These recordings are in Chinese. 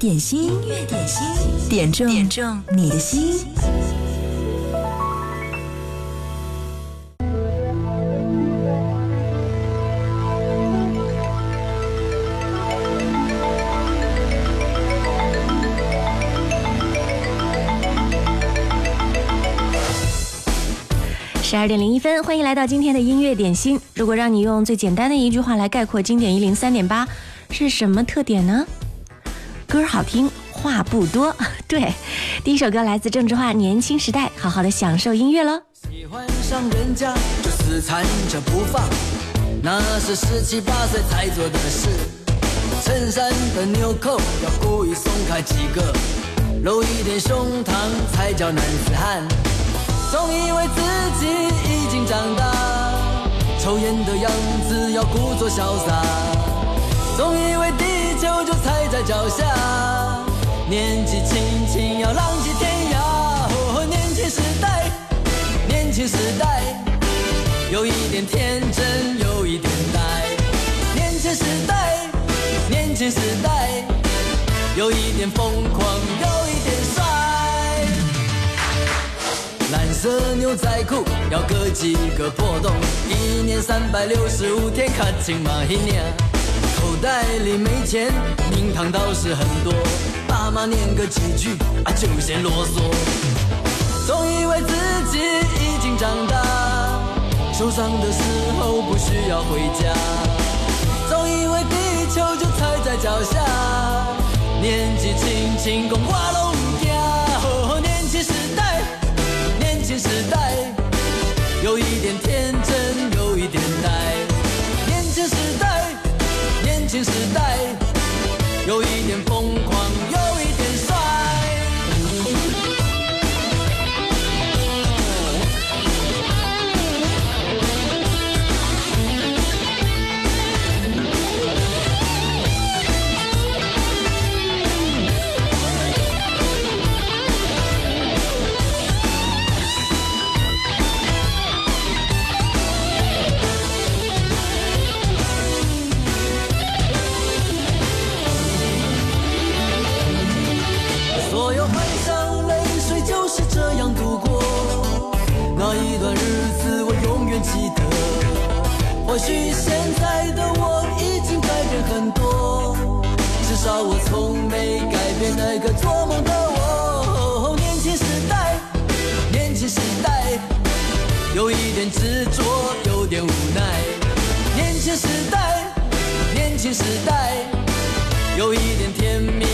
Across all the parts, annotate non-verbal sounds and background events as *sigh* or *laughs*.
点心，音乐点心，点中点中你的心。十二点零一分，欢迎来到今天的音乐点心。如果让你用最简单的一句话来概括经典一零三点八，是什么特点呢？歌好听，话不多。*laughs* 对，第一首歌来自郑智化《年轻时代》，好好的享受音乐喽。喜欢上人家就死缠着不放，那是十七八岁才做的事。衬衫的纽扣要故意松开几个，露一点胸膛才叫男子汉。总以为自己已经长大，抽烟的样子要故作潇洒。总以为地球就踩在脚下，年纪轻轻要浪迹天涯。哦，年轻时代，年轻时代，有一点天真，有一点呆。年轻时代，年轻时代，有一点疯狂，有一点帅。蓝色牛仔裤要割几个破洞，一年三百六十五天，卡青马一年。口袋里没钱，名堂倒是很多，爸妈念个几句啊就嫌啰嗦。总以为自己已经长大，受伤的时候不需要回家。总以为地球就踩在脚下，年纪轻轻共画龙家。哦，年轻时代，年轻时代，有一点天真，有一点呆。年轻时代，新时代，有一点疯狂，或许现在的我已经改变很多，至少我从没改变那个做梦的我。年轻时代，年轻时代，有一点执着，有点无奈。年轻时代，年轻时代。有一点甜蜜，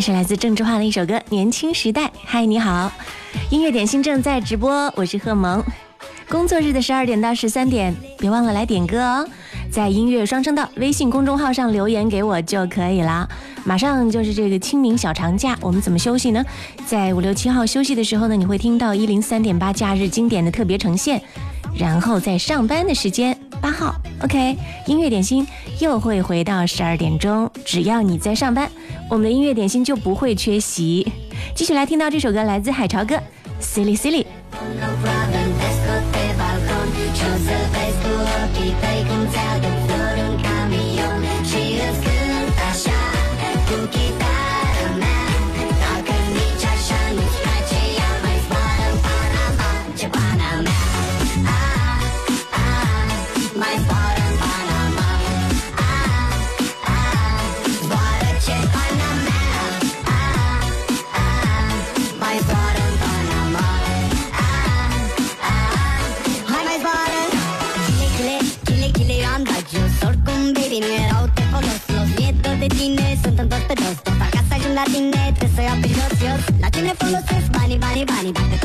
是来自郑智化的一首歌《年轻时代》。嗨，你好，音乐点心正在直播，我是贺萌。工作日的十二点到十三点，别忘了来点歌哦，在音乐双声道微信公众号上留言给我就可以了。马上就是这个清明小长假，我们怎么休息呢？在五六七号休息的时候呢，你会听到一零三点八假日经典的特别呈现，然后在上班的时间号，OK，音乐点心又会回到十二点钟，只要你在上班，我们的音乐点心就不会缺席。继续来听到这首歌，来自海潮哥，Silly Silly。follow Swiss, bunny, money. bunny.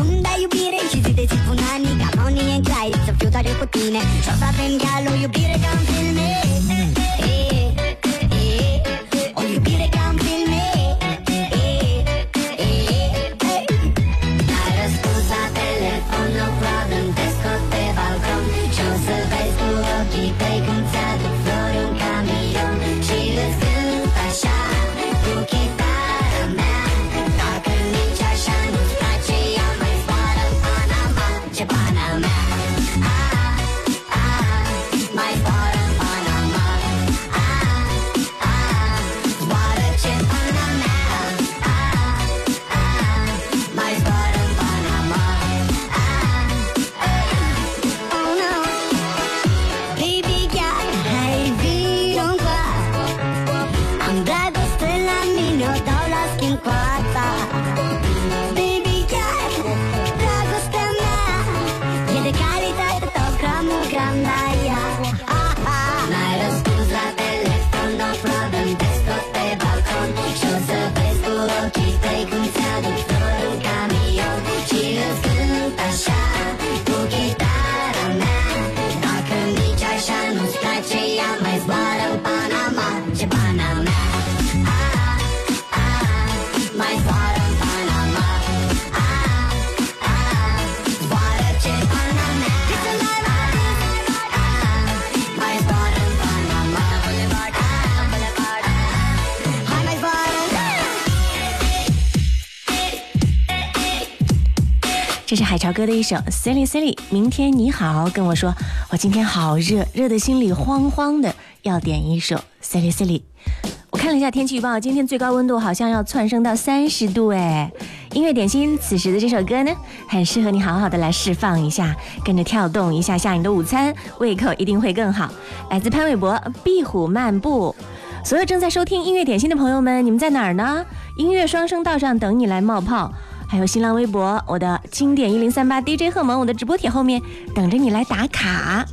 小哥的一首《Silly Silly》。明天你好，跟我说，我今天好热，热的心里慌慌的，要点一首《Silly Silly》。我看了一下天气预报，今天最高温度好像要窜升到三十度哎。音乐点心，此时的这首歌呢，很适合你好好的来释放一下，跟着跳动一下下你的午餐，胃口一定会更好。来自潘玮柏，《壁虎漫步》。所有正在收听音乐点心的朋友们，你们在哪儿呢？音乐双声道上等你来冒泡。还有新浪微博，我的经典一零三八 DJ 贺萌，我的直播帖后面等着你来打卡，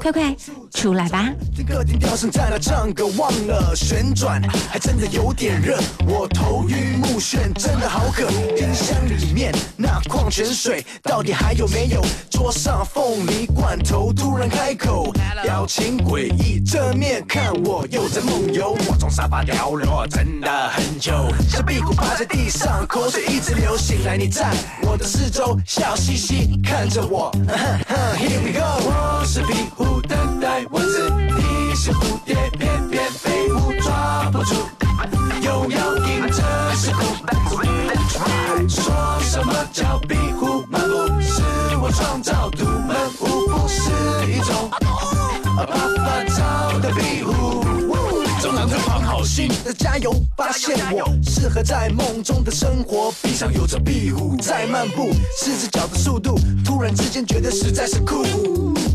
快快出来吧！客厅吊绳在那唱歌，忘了旋转，还真的有点热，我头晕目眩，真的好渴。冰箱里面那矿泉水到底还有没有？桌上凤梨罐头突然开口，表情诡异，正面看我又在梦游。我从沙发掉落，真的很久，小屁股趴在地上，口水一直流。醒来你在我的四周，笑嘻嘻看着我哼哼。Here we go，我是壁虎，等待蚊子，你是蝴蝶，翩翩飞舞抓不住，又要迎着是苦。说什么叫壁虎漫步？是我创造独门舞步，是一种啪啪照的壁虎。中郎这放好心的，加油！发现我适合在梦中的生活，地上有着壁虎在漫步，四只脚的速度，突然之间觉得实在是酷。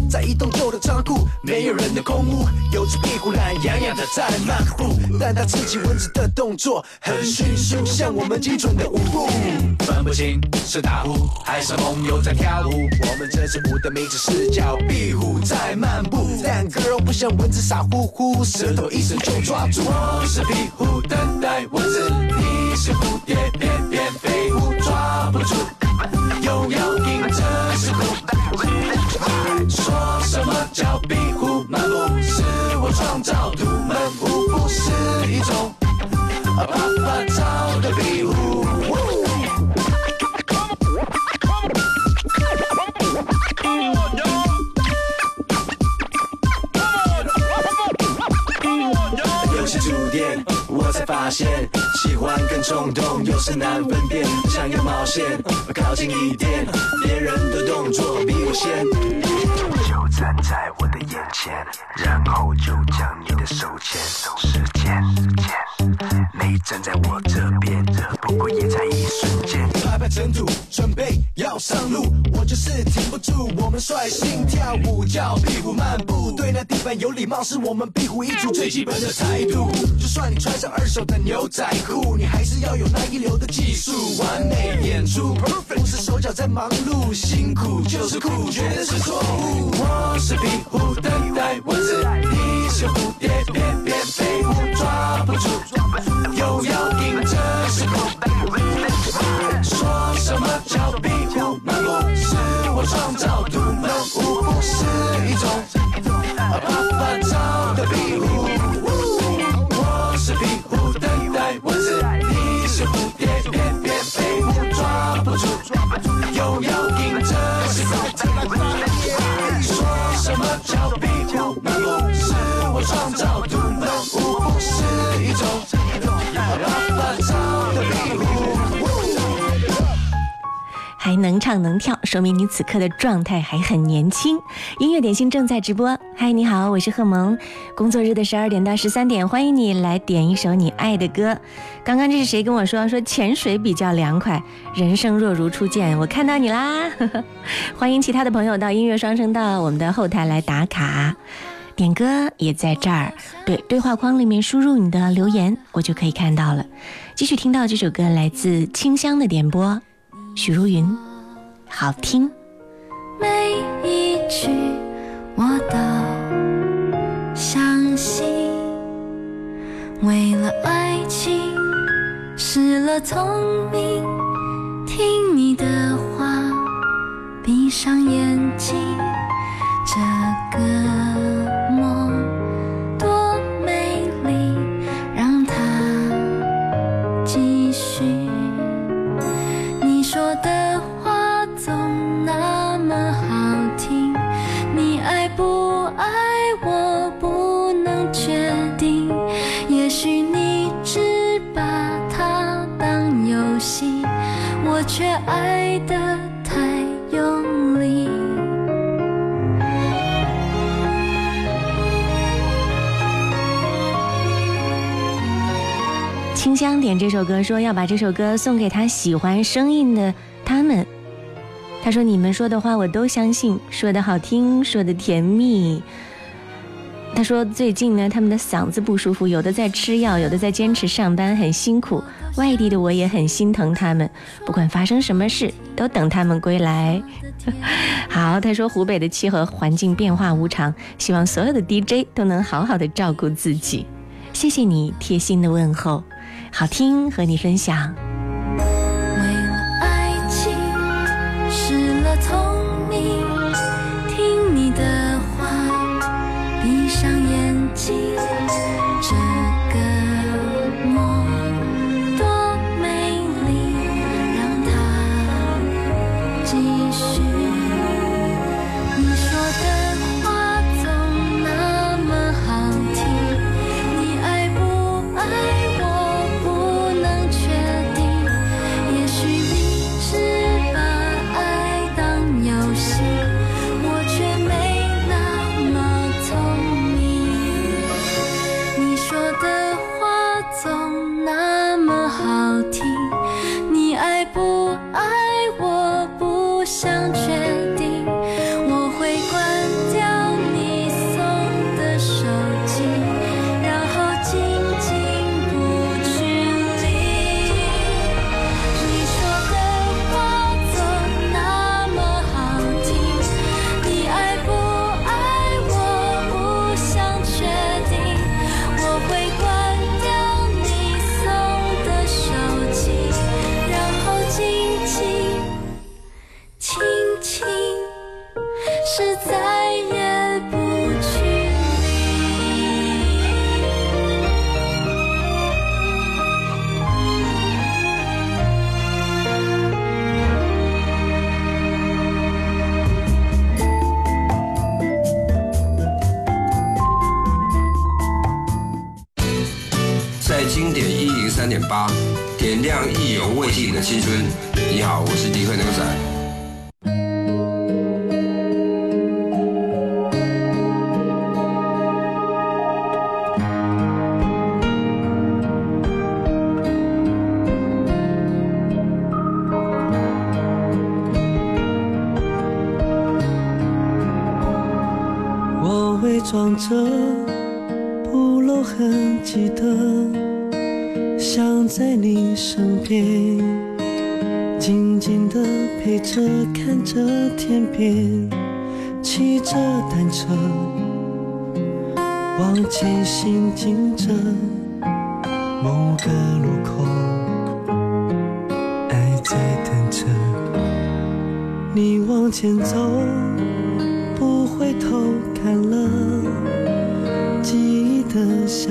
在一栋旧的仓库，没有人的空屋，有只壁虎懒洋洋的在漫步，但它刺激蚊子的动作很迅速，像我们精准的舞步。分不清是打呼还是梦游在跳舞，我们这支舞的名字是叫壁虎在漫步，但 girl 不像蚊子傻乎乎，舌头一伸就抓住。我是壁虎等待蚊子，你是蝴蝶翩翩飞舞抓不住，又要迎着时空。说什么叫壁虎漫步？是我创造独门舞步，是一种啪啪照的壁虎。才发现喜欢跟冲动有时难分辨，想要冒险，靠近一点，别人的动作比我先。就站在我的眼前，然后就将你的手牵。时间，没站在我这边，不过也在一瞬间。拍拍尘土，准备要上路，我就是停不住。我们率性跳舞，叫壁虎漫步，对那地板有礼貌，是我们壁虎一族最基本的态度。就算你穿上二手的牛仔裤，你还是要有那一流的技术，完美演出。不是手脚在忙碌，辛苦就是酷，绝对是错误。我是壁虎，等待蚊子，你是蝴蝶，翩翩抓不住，又要迎着时空。说什么叫壁虎漫步？是我创造独门舞步，是一种啪啪照的壁虎。我是壁虎，等待蚊子，你是蝴蝶，翩翩飞舞抓不住，又要迎着时空。说什么叫壁虎漫步？是我创造独还能唱能跳，说明你此刻的状态还很年轻。音乐点心正在直播，嗨，你好，我是贺萌。工作日的十二点到十三点，欢迎你来点一首你爱的歌。刚刚这是谁跟我说说潜水比较凉快，人生若如初见？我看到你啦，*laughs* 欢迎其他的朋友到音乐双声道我们的后台来打卡。点歌也在这儿，对，对话框里面输入你的留言，我就可以看到了。继续听到这首歌来自清香的点播。许茹芸，好听。每一句我都相信，为了爱情失了聪明，听你的话，闭上眼睛，这个却爱的太用力。清香点这首歌，说要把这首歌送给他喜欢声音的他们。他说：“你们说的话我都相信，说的好听，说的甜蜜。”他说：“最近呢，他们的嗓子不舒服，有的在吃药，有的在坚持上班，很辛苦。外地的我也很心疼他们，不管发生什么事，都等他们归来。*laughs* ”好，他说：“湖北的气候环境变化无常，希望所有的 DJ 都能好好的照顾自己。”谢谢你贴心的问候。好听，和你分享。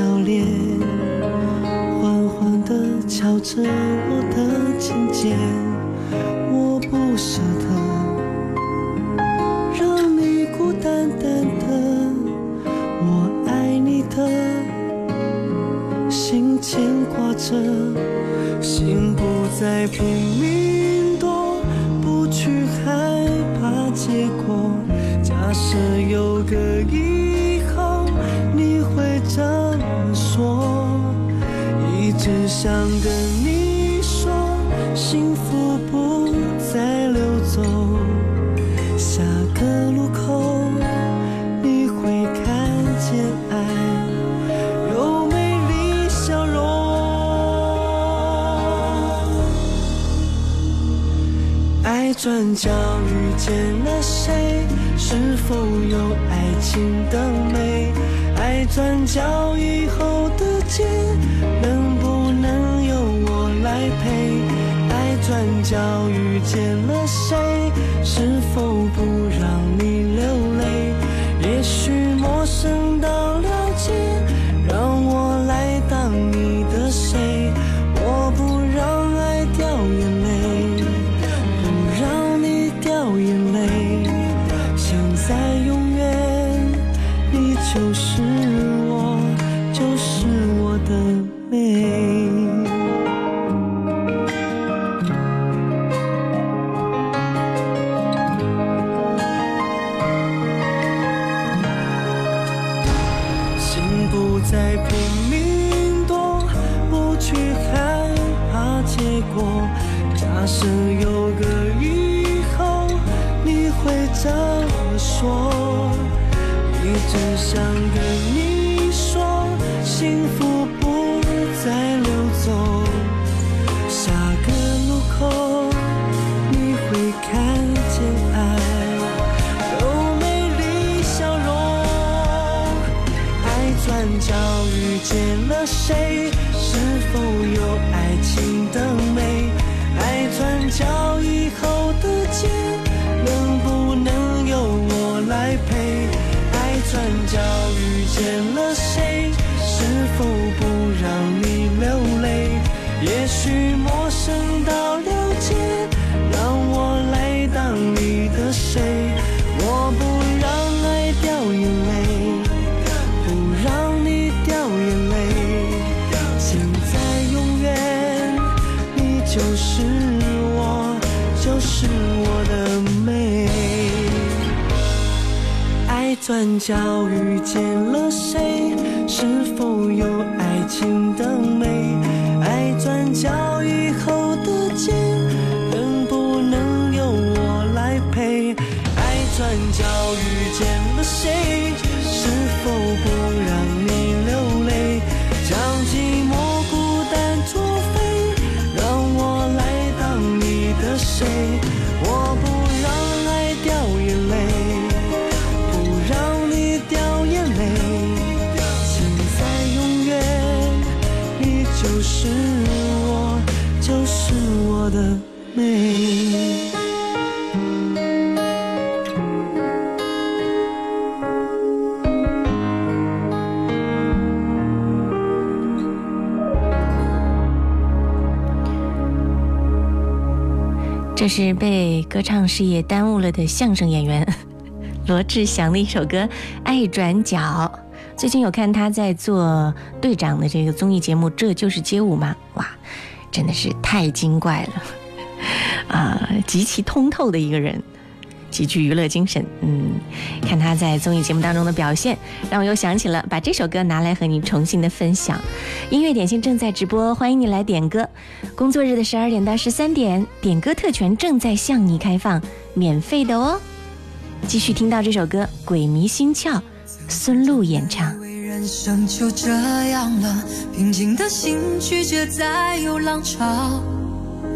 笑脸，缓缓地敲着我的琴键，我不舍得让你孤单单的，我爱你的心牵挂着，心不再拼想跟你说，幸福不再溜走。下个路口，你会看见爱有美丽笑容。爱转角遇见了谁？是否有爱情的美？爱转角以后的街，见了谁？是被歌唱事业耽误了的相声演员 *laughs* 罗志祥的一首歌《爱转角》。最近有看他在做队长的这个综艺节目《这就是街舞》吗？哇，真的是太精怪了，*laughs* 啊、极其通透的一个人，极具娱乐精神。嗯，看他在综艺节目当中的表现，让我又想起了把这首歌拿来和你重新的分享。音乐点心正在直播，欢迎你来点歌。工作日的十二点到十三点，点歌特权正在向你开放，免费的哦。继续听到这首歌《鬼迷心窍》，孙露演唱。人生就这样了，平静的心拒绝再有浪潮。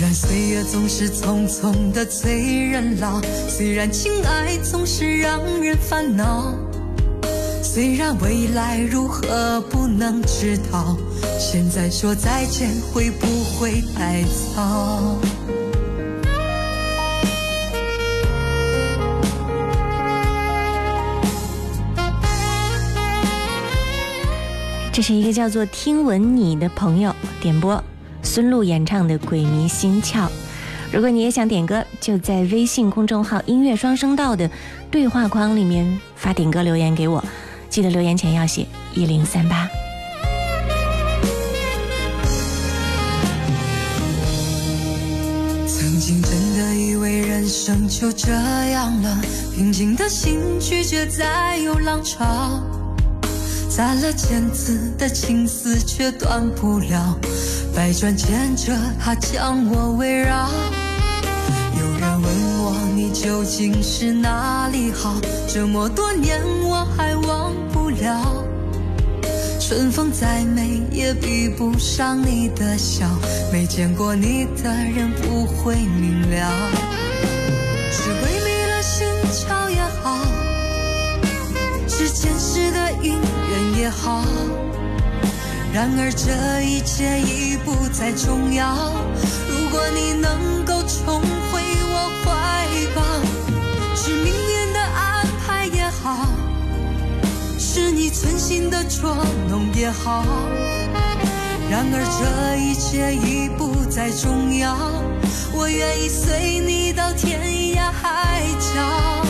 虽然岁月总是匆匆的催人老，虽然情爱总是让人烦恼，虽然未来如何不能知道，现在说再见会不会太早？这是一个叫做听闻你的朋友点播孙露演唱的《鬼迷心窍》。如果你也想点歌，就在微信公众号“音乐双声道”的对话框里面发点歌留言给我，记得留言前要写一零三八。曾经真的以为人生就这样了，平静的心拒绝再有浪潮。攒了千次的情丝却断不了，百转千折它将我围绕。有人问我你究竟是哪里好？这么多年我还忘不了。春风再美也比不上你的笑。没见过你的人不会明了。是鬼迷了心窍也好是前世的因缘也好。然而这一切已不再重要。如果你能够重回我怀抱，是命运的安排也好，是你存心的捉弄也好。然而这一切已不再重要，我愿意随你到天涯海角。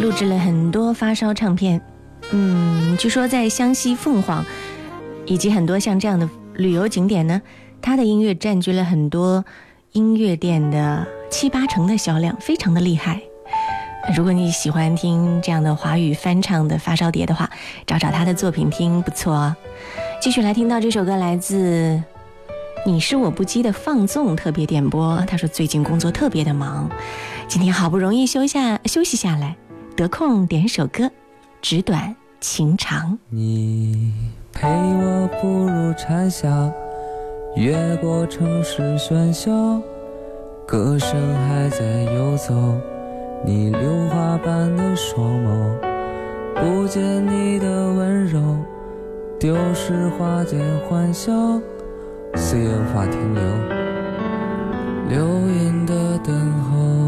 录制了很多发烧唱片，嗯，据说在湘西凤凰以及很多像这样的旅游景点呢，他的音乐占据了很多音乐店的七八成的销量，非常的厉害。如果你喜欢听这样的华语翻唱的发烧碟的话，找找他的作品听，不错哦。继续来听到这首歌，来自。你是我不羁的放纵特别点播。他说最近工作特别的忙，今天好不容易休下休息下来，得空点首歌，纸短情长。你陪我步入蝉夏，越过城市喧嚣，歌声还在游走。你榴花般的双眸，不见你的温柔，丢失花间欢笑。岁月无法停留，流云的等候。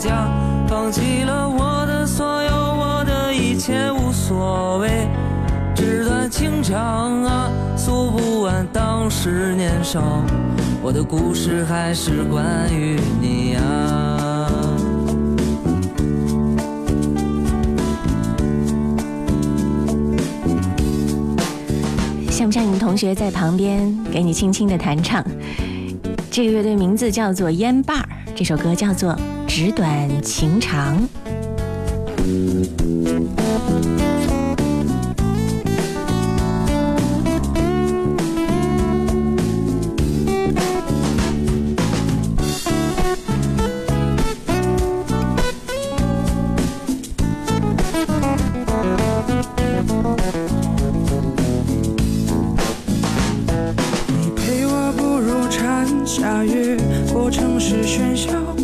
家，放弃了我的所有，我的一切无所谓。纸短情长啊，诉不完当时年少，我的故事还是关于你呀。像不像你们同学在旁边给你轻轻的弹唱？这个乐队名字叫做烟霸，这首歌叫做《纸短情长。你陪我步入蝉夏越过城市喧嚣。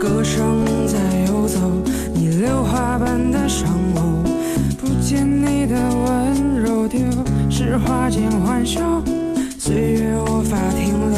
歌声在游走，你榴花般的双眸，不见你的温柔丢，是花间欢笑，岁月无法停留。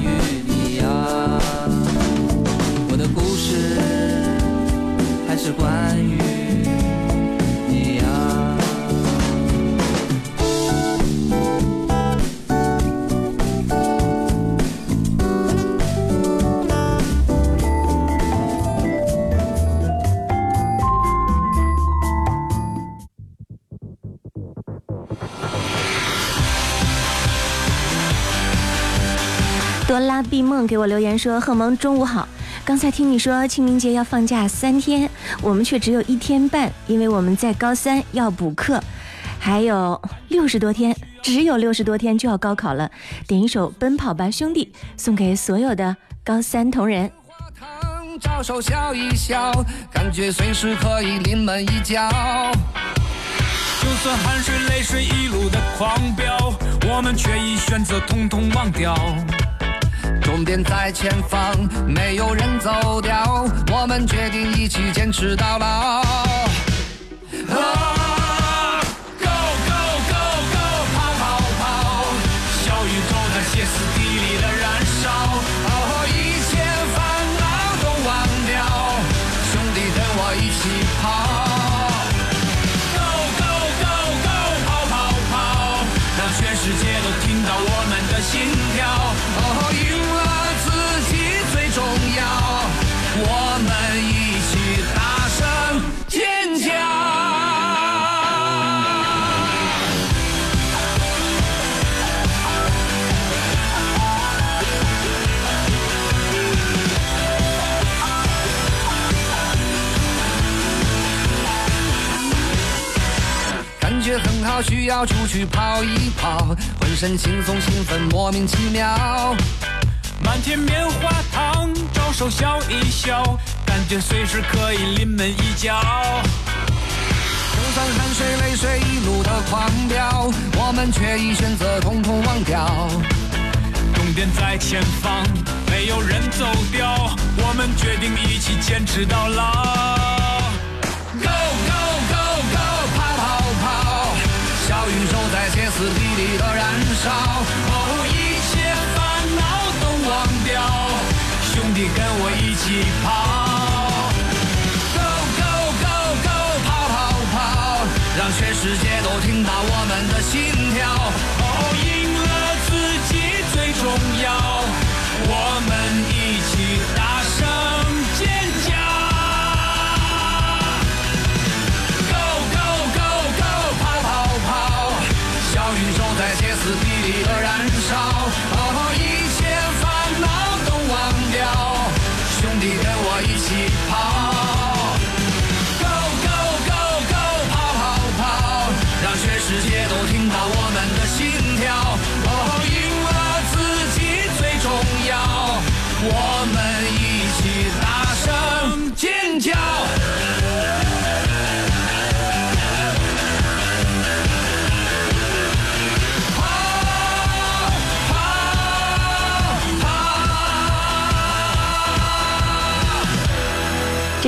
于关于你呀、多拉碧梦给我留言说：“贺萌，中午好。刚才听你说清明节要放假三天，我们却只有一天半，因为我们在高三要补课，还有六十多天，只有六十多天就要高考了。点一首《奔跑吧兄弟》，送给所有的高三同仁。招手笑一笑，感觉随时可以临门一脚。就算汗水泪水一路的狂飙，我们却已选择统统忘掉。终点在前方，没有人走掉，我们决定一起坚持到老。需要出去跑一跑，浑身轻松兴奋，莫名其妙。满天棉花糖，招手笑一笑，感觉随时可以临门一脚。就算汗水泪水一路的狂飙，我们却已选择统统忘掉。终点在前方，没有人走掉，我们决定一起坚持到老。此地里的燃烧，哦，一切烦恼都忘掉，兄弟跟我一起跑。Go go go go，跑跑跑！让全世界都听到我们的心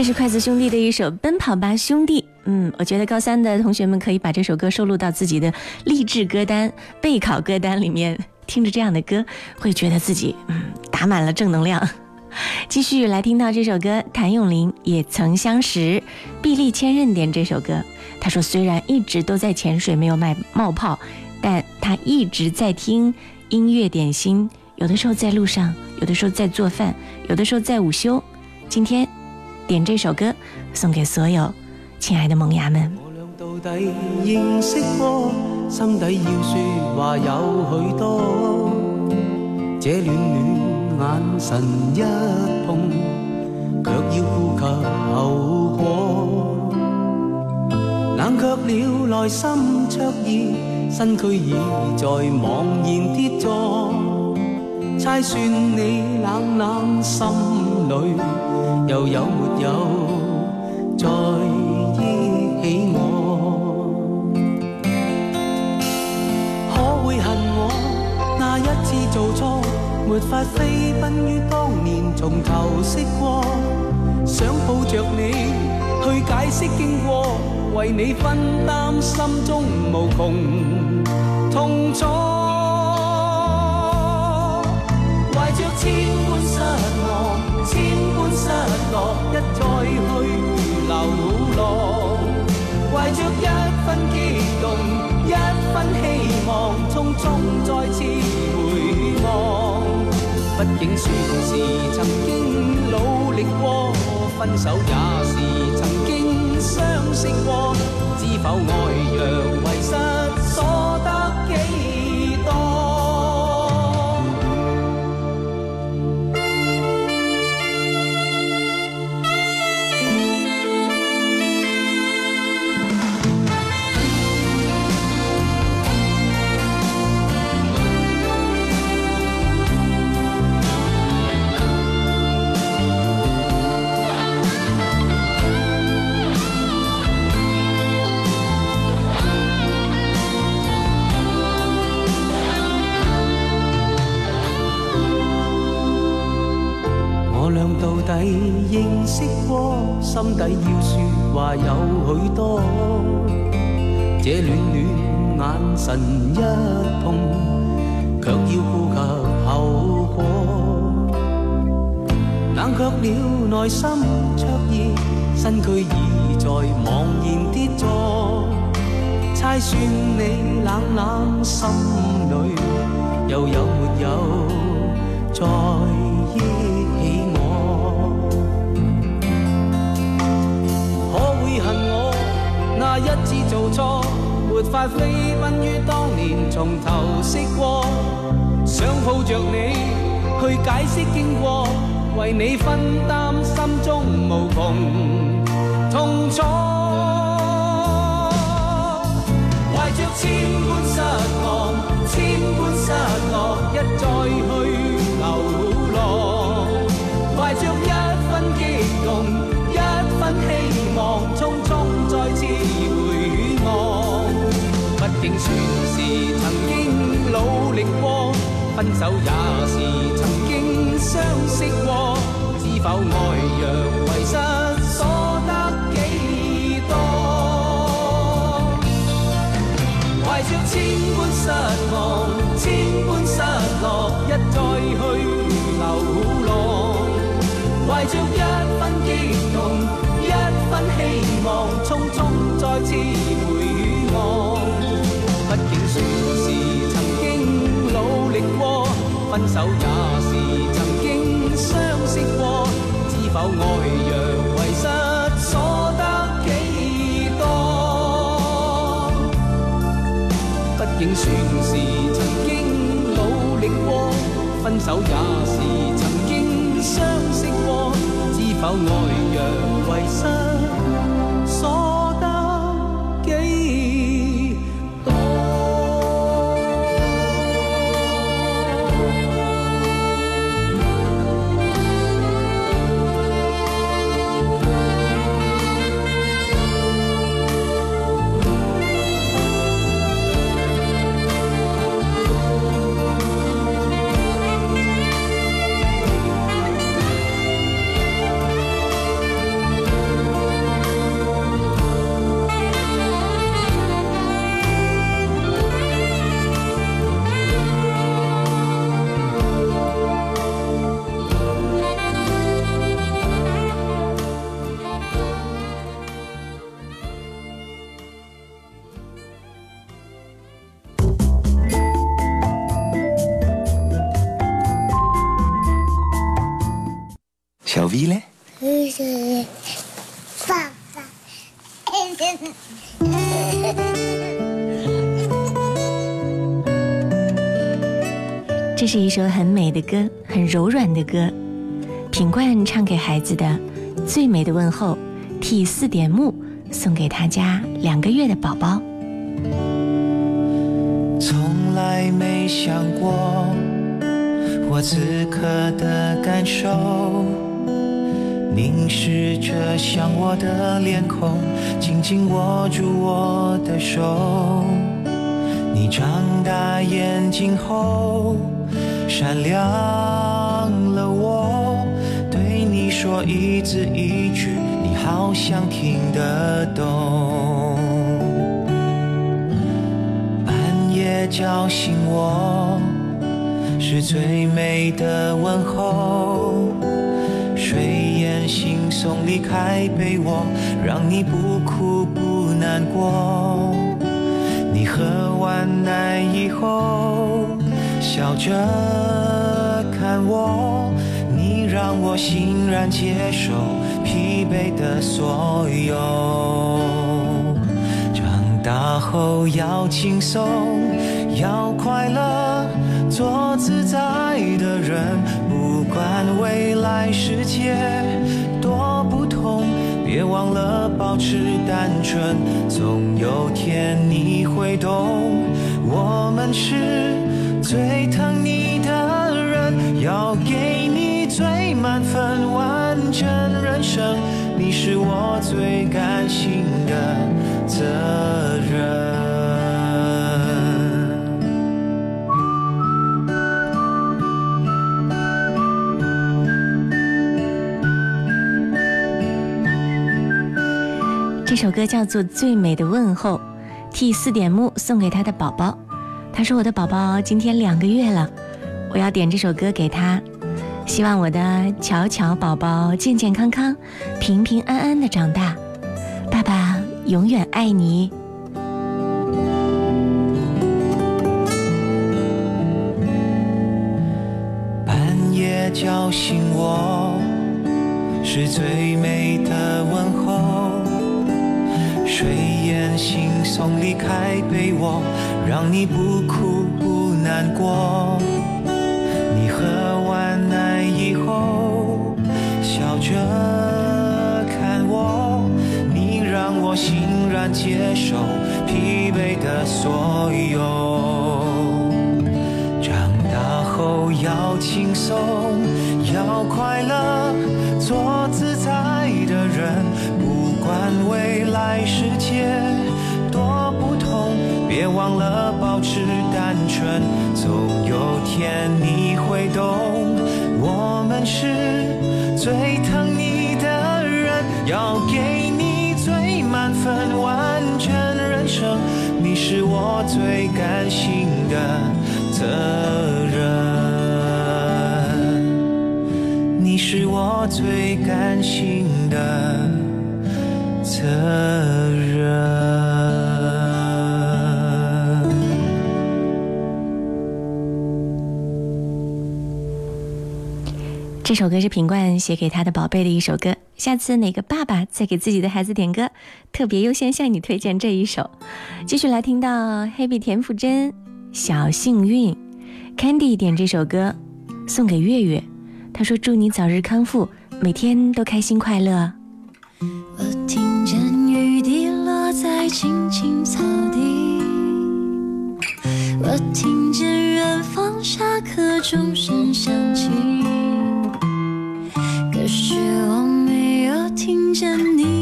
是筷子兄弟的一首《奔跑吧兄弟》。嗯，我觉得高三的同学们可以把这首歌收录到自己的励志歌单、备考歌单里面，听着这样的歌，会觉得自己嗯打满了正能量。*laughs* 继续来听到这首歌，谭咏麟《也曾相识》，臂力千仞点这首歌。他说，虽然一直都在潜水，没有卖冒泡，但他一直在听音乐点心，有的时候在路上，有的时候在做饭，有的时候在午休。今天點這首歌送給所有親愛的萌芽們。到底認識過，心底要說話有許多。這暖暖眼神一碰，卻要顧及後果。冷卻了內心灼熱，身軀已在茫然跌坐。猜算你冷冷心裏又有没有再忆起我。可会恨我那一次做错，没法飞奔于当年从头识过，想抱着你去解释经过，为你分担心中无穷痛楚。怀着千般失，千般失落，一再去流浪。怀着一分激动，一分希望，匆匆再次回望。毕竟算是曾经努力过，分手也是曾经相识过。知否爱若遺失，心底要說話有許多。這暖暖眼神一碰，卻要顧及後果。冷卻了內心灼熱，身軀已在茫然跌坐。猜算你冷冷心裏，又有沒有在意一次做错，没法飞奔于当年从头识过，想抱着你去解释经过，为你分担心中无穷痛楚。怀着千般失望，千般失落，竟算是曾经努力过，分手也是曾经相识过。知否爱若遗失，所得几多？怀着千般失望，千般失落，一再去流浪。怀着一分激动，一分希望，匆匆再次回分手也是曾经相识过。知否爱若遺失，所得几多？毕竟算是曾经努力过，分手也是曾经相识过。知否爱若遺失，是一首很美的歌，很柔软的歌。品冠唱给孩子的《最美的问候》，替四点木送给他家两个月的宝宝。从来没想过我此刻的感受，凝视着像我的脸孔，紧紧握住我的手。你长大眼睛后，闪亮了我。对你说一字一句，你好像听得懂。半夜叫醒我，是最美的问候。睡眼惺忪离开被窝，让你不哭不难过。你喝完奶以后，笑着看我，你让我欣然接受疲惫的所有。长大后要轻松，要快乐，做自在的人，不管未来世界多不同。别忘了保持单纯，总有天你会懂。我们是最疼你的人，要给你最满分完整人生。你是我最甘心的责任。这首歌叫做《最美的问候》，替四点木送给他的宝宝。他说：“我的宝宝今天两个月了，我要点这首歌给他，希望我的巧巧宝宝健健康康、平平安安的长大。爸爸永远爱你。”半夜叫醒我，是最美的问候。睡眼惺忪离开被窝，让你不哭不难过。你喝完奶以后，笑着看我，你让我欣然接受疲惫的所有。长大后要轻松，要快乐，做自在的人。不管未来世界多不同，别忘了保持单纯，总有天你会懂。我们是最疼你的人，要给你最满分完整人生。你是我最甘心的责任，你是我最甘心的责任。这首歌是品冠写给他的宝贝的一首歌。下次哪个爸爸再给自己的孩子点歌，特别优先向你推荐这一首。继续来听到黑笔田馥甄《小幸运》，Candy 点这首歌送给月月，他说祝你早日康复，每天都开心快乐。我听见雨滴落在青青草地，我听见远方下课钟声响起，是我没有听见你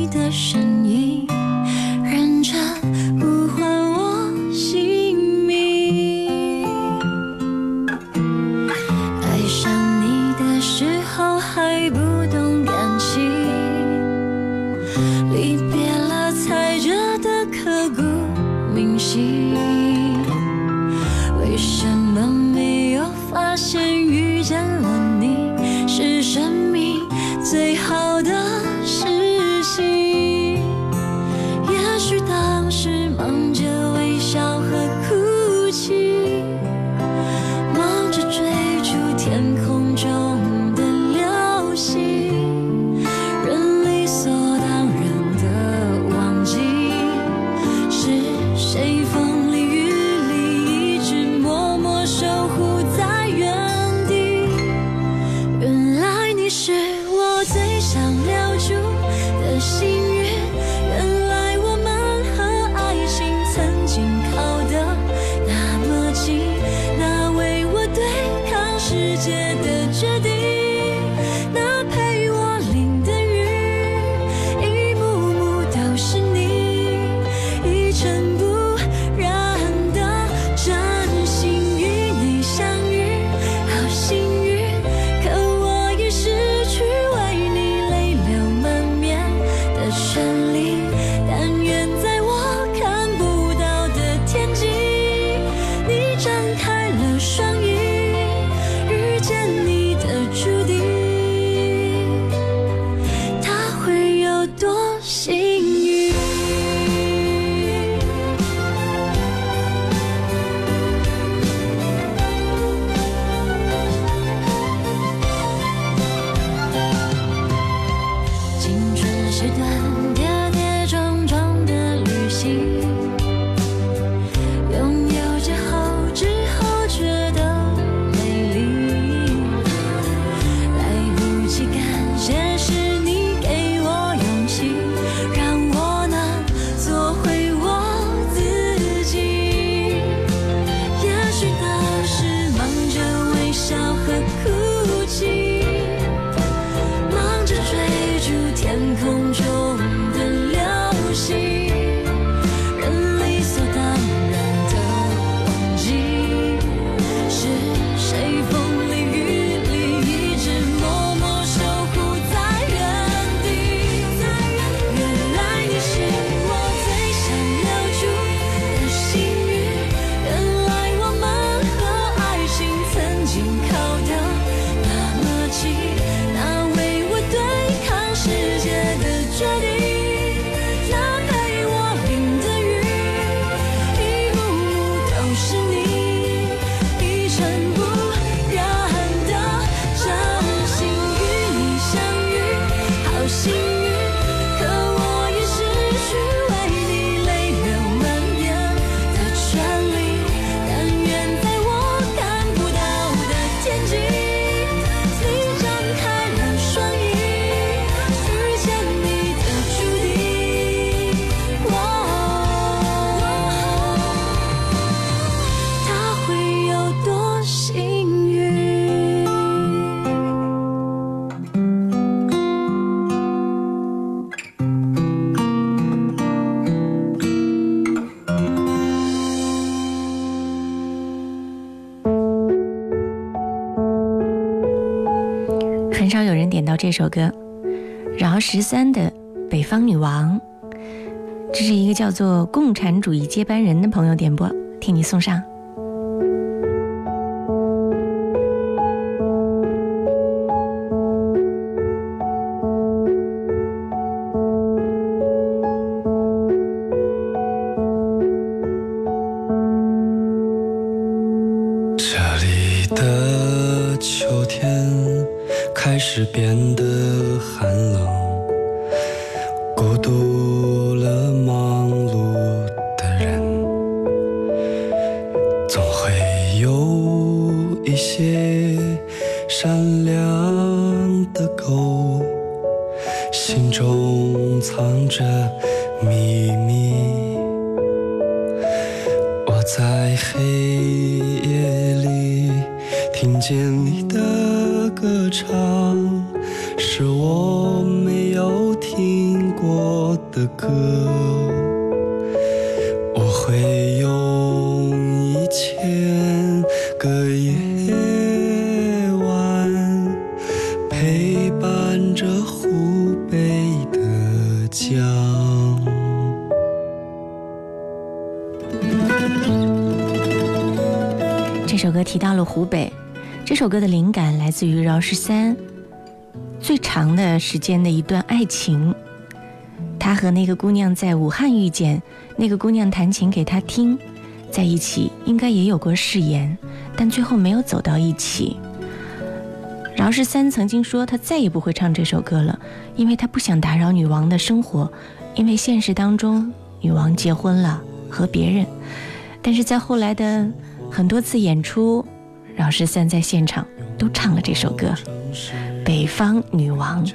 这首歌，饶十三的《北方女王》，这是一个叫做“共产主义接班人”的朋友点播，替你送上。自于饶十三最长的时间的一段爱情。他和那个姑娘在武汉遇见，那个姑娘弹琴给他听，在一起应该也有过誓言，但最后没有走到一起。饶十三曾经说他再也不会唱这首歌了，因为他不想打扰女王的生活，因为现实当中女王结婚了和别人。但是在后来的很多次演出，饶十三在现场都唱了这首歌《北方女王》。